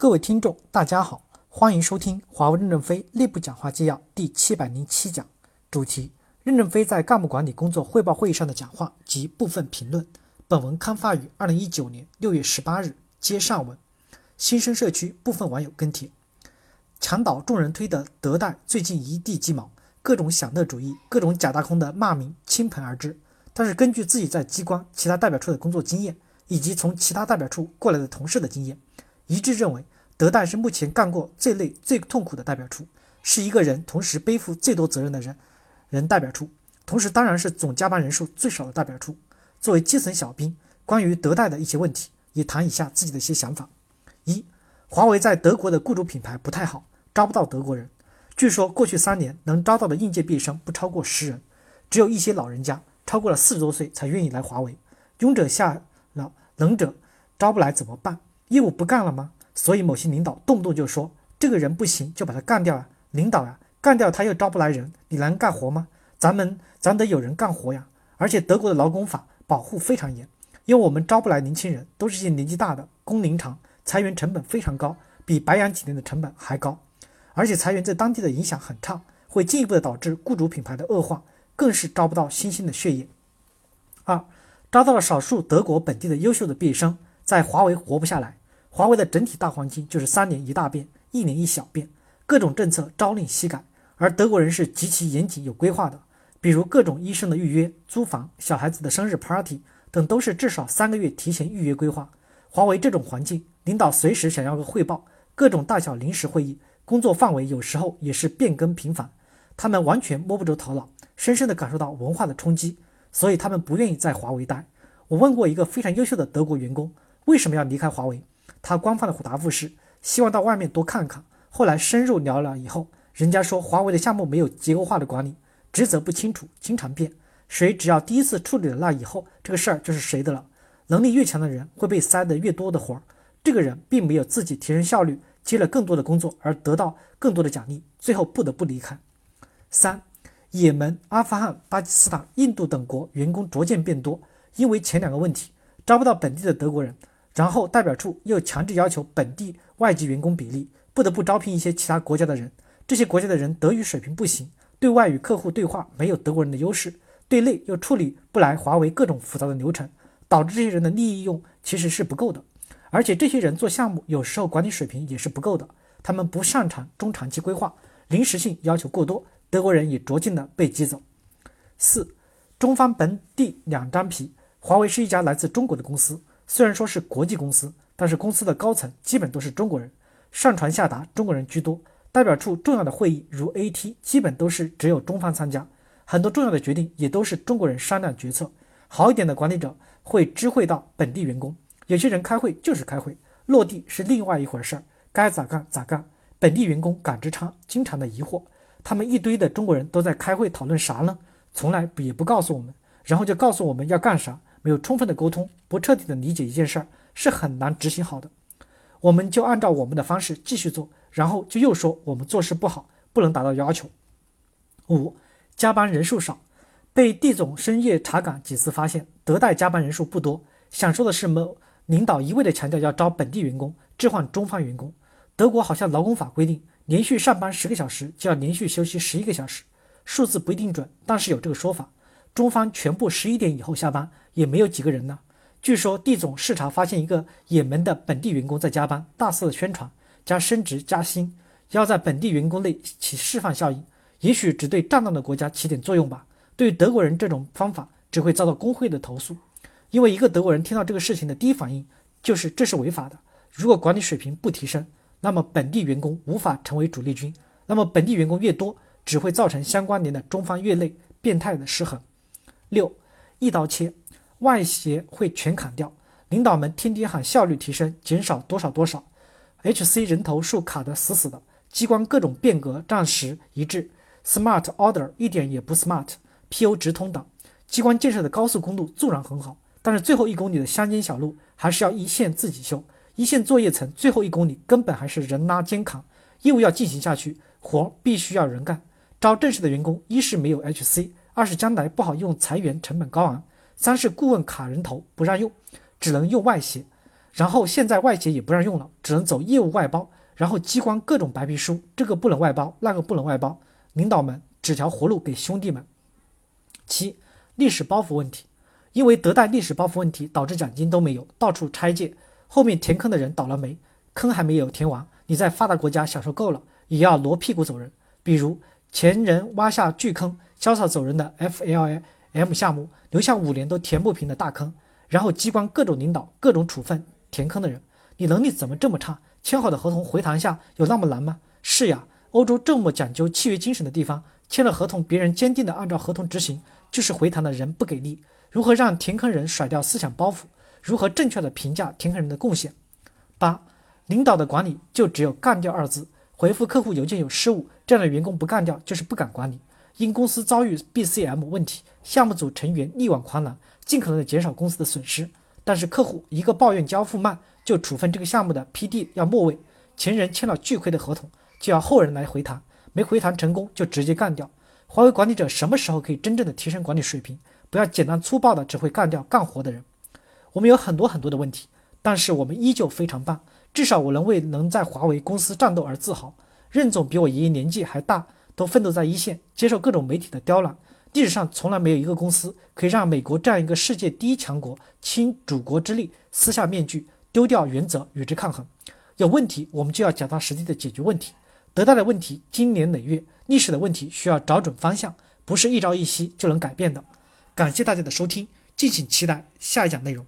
各位听众，大家好，欢迎收听华为任正非内部讲话纪要第七百零七讲，主题：任正非在干部管理工作汇报会议上的讲话及部分评论。本文刊发于二零一九年六月十八日，接上文。新生社区部分网友跟帖：墙倒众人推的德代最近一地鸡毛，各种享乐主义、各种假大空的骂名倾盆而至。但是根据自己在机关其他代表处的工作经验，以及从其他代表处过来的同事的经验。一致认为，德代是目前干过最累、最痛苦的代表处，是一个人同时背负最多责任的人人代表处，同时当然是总加班人数最少的代表处。作为基层小兵，关于德代的一些问题，也谈一下自己的一些想法。一，华为在德国的雇主品牌不太好，招不到德国人。据说过去三年能招到的应届毕业生不超过十人，只有一些老人家超过了四十多岁才愿意来华为，庸者下了，能者招不来怎么办？业务不干了吗？所以某些领导动不动就说这个人不行，就把他干掉啊！领导呀，干掉他又招不来人，你能干活吗？咱们咱得有人干活呀！而且德国的劳工法保护非常严，因为我们招不来年轻人，都是些年纪大的，工龄长，裁员成本非常高，比白养几年的成本还高。而且裁员在当地的影响很差，会进一步的导致雇主品牌的恶化，更是招不到新鲜的血液。二，招到了少数德国本地的优秀的毕业生。在华为活不下来，华为的整体大环境就是三年一大变，一年一小变，各种政策朝令夕改，而德国人是极其严谨有规划的，比如各种医生的预约、租房、小孩子的生日 party 等，都是至少三个月提前预约规划。华为这种环境，领导随时想要个汇报，各种大小临时会议，工作范围有时候也是变更频繁，他们完全摸不着头脑，深深地感受到文化的冲击，所以他们不愿意在华为待。我问过一个非常优秀的德国员工。为什么要离开华为？他官方的回答复是希望到外面多看看。后来深入聊了以后，人家说华为的项目没有结构化的管理，职责不清楚，经常变。谁只要第一次处理了那以后，这个事儿就是谁的了。能力越强的人会被塞得越多的活儿。这个人并没有自己提升效率，接了更多的工作而得到更多的奖励，最后不得不离开。三，也门、阿富汗、巴基斯坦、印度等国员工逐渐变多，因为前两个问题招不到本地的德国人。然后代表处又强制要求本地外籍员工比例，不得不招聘一些其他国家的人。这些国家的人德语水平不行，对外与客户对话没有德国人的优势，对内又处理不来华为各种复杂的流程，导致这些人的利益用其实是不够的。而且这些人做项目有时候管理水平也是不够的，他们不擅长中长期规划，临时性要求过多，德国人也逐渐的被挤走。四，中方本地两张皮，华为是一家来自中国的公司。虽然说是国际公司，但是公司的高层基本都是中国人，上传下达中国人居多。代表处重要的会议如 AT，基本都是只有中方参加，很多重要的决定也都是中国人商量决策。好一点的管理者会知会到本地员工，有些人开会就是开会，落地是另外一回事儿，该咋干咋干。本地员工感知差，经常的疑惑，他们一堆的中国人都在开会讨论啥呢？从来也不告诉我们，然后就告诉我们要干啥。没有充分的沟通，不彻底的理解一件事儿，是很难执行好的。我们就按照我们的方式继续做，然后就又说我们做事不好，不能达到要求。五，加班人数少，被地总深夜查岗几次，发现德代加班人数不多。想说的是，某领导一味的强调要招本地员工，置换中方员工。德国好像劳工法规定，连续上班十个小时就要连续休息十一个小时，数字不一定准，但是有这个说法。中方全部十一点以后下班，也没有几个人呢。据说地总视察发现一个也门的本地员工在加班，大肆的宣传加升职加薪，要在本地员工内起示范效应。也许只对战乱的国家起点作用吧。对于德国人这种方法，只会遭到工会的投诉。因为一个德国人听到这个事情的第一反应就是这是违法的。如果管理水平不提升，那么本地员工无法成为主力军。那么本地员工越多，只会造成相关联的中方越内变态的失衡。六，一刀切，外协会全砍掉。领导们天天喊效率提升，减少多少多少。HC 人头数卡得死死的，机关各种变革暂时一致。Smart Order 一点也不 smart，PO 直通档。机关建设的高速公路纵然很好，但是最后一公里的乡间小路还是要一线自己修。一线作业层最后一公里根本还是人拉肩扛。业务要进行下去，活必须要人干。招正式的员工，一是没有 HC。二是将来不好用，裁员成本高昂；三是顾问卡人头不让用，只能用外协。然后现在外协也不让用了，只能走业务外包，然后机关各种白皮书，这个不能外包，那个不能外包，领导们指条活路给兄弟们。七，历史包袱问题，因为德代历史包袱问题导致奖金都没有，到处拆借，后面填坑的人倒了霉，坑还没有填完，你在发达国家享受够了，也要挪屁股走人。比如前人挖下巨坑，潇洒走人的 FLA，M 项目，留下五年都填不平的大坑，然后机关各种领导各种处分。填坑的人，你能力怎么这么差？签好的合同回谈下有那么难吗？是呀，欧洲这么讲究契约精神的地方，签了合同，别人坚定的按照合同执行，就是回谈的人不给力。如何让填坑人甩掉思想包袱？如何正确的评价填坑人的贡献？八，领导的管理就只有干掉二字，回复客户邮件有失误，这样的员工不干掉就是不敢管理。因公司遭遇 BCM 问题，项目组成员力挽狂澜，尽可能的减少公司的损失。但是客户一个抱怨交付慢，就处分这个项目的 PD 要末位，前人签了巨亏的合同，就要后人来回谈，没回谈成功就直接干掉。华为管理者什么时候可以真正的提升管理水平？不要简单粗暴的只会干掉干活的人。我们有很多很多的问题，但是我们依旧非常棒，至少我能为能在华为公司战斗而自豪。任总比我爷爷年纪还大，都奋斗在一线，接受各种媒体的刁难。历史上从来没有一个公司可以让美国这样一个世界第一强国倾主国之力撕下面具，丢掉原则与之抗衡。有问题，我们就要脚踏实地的解决问题。得到的问题经年累月，历史的问题需要找准方向，不是一朝一夕就能改变的。感谢大家的收听，敬请期待下一讲内容。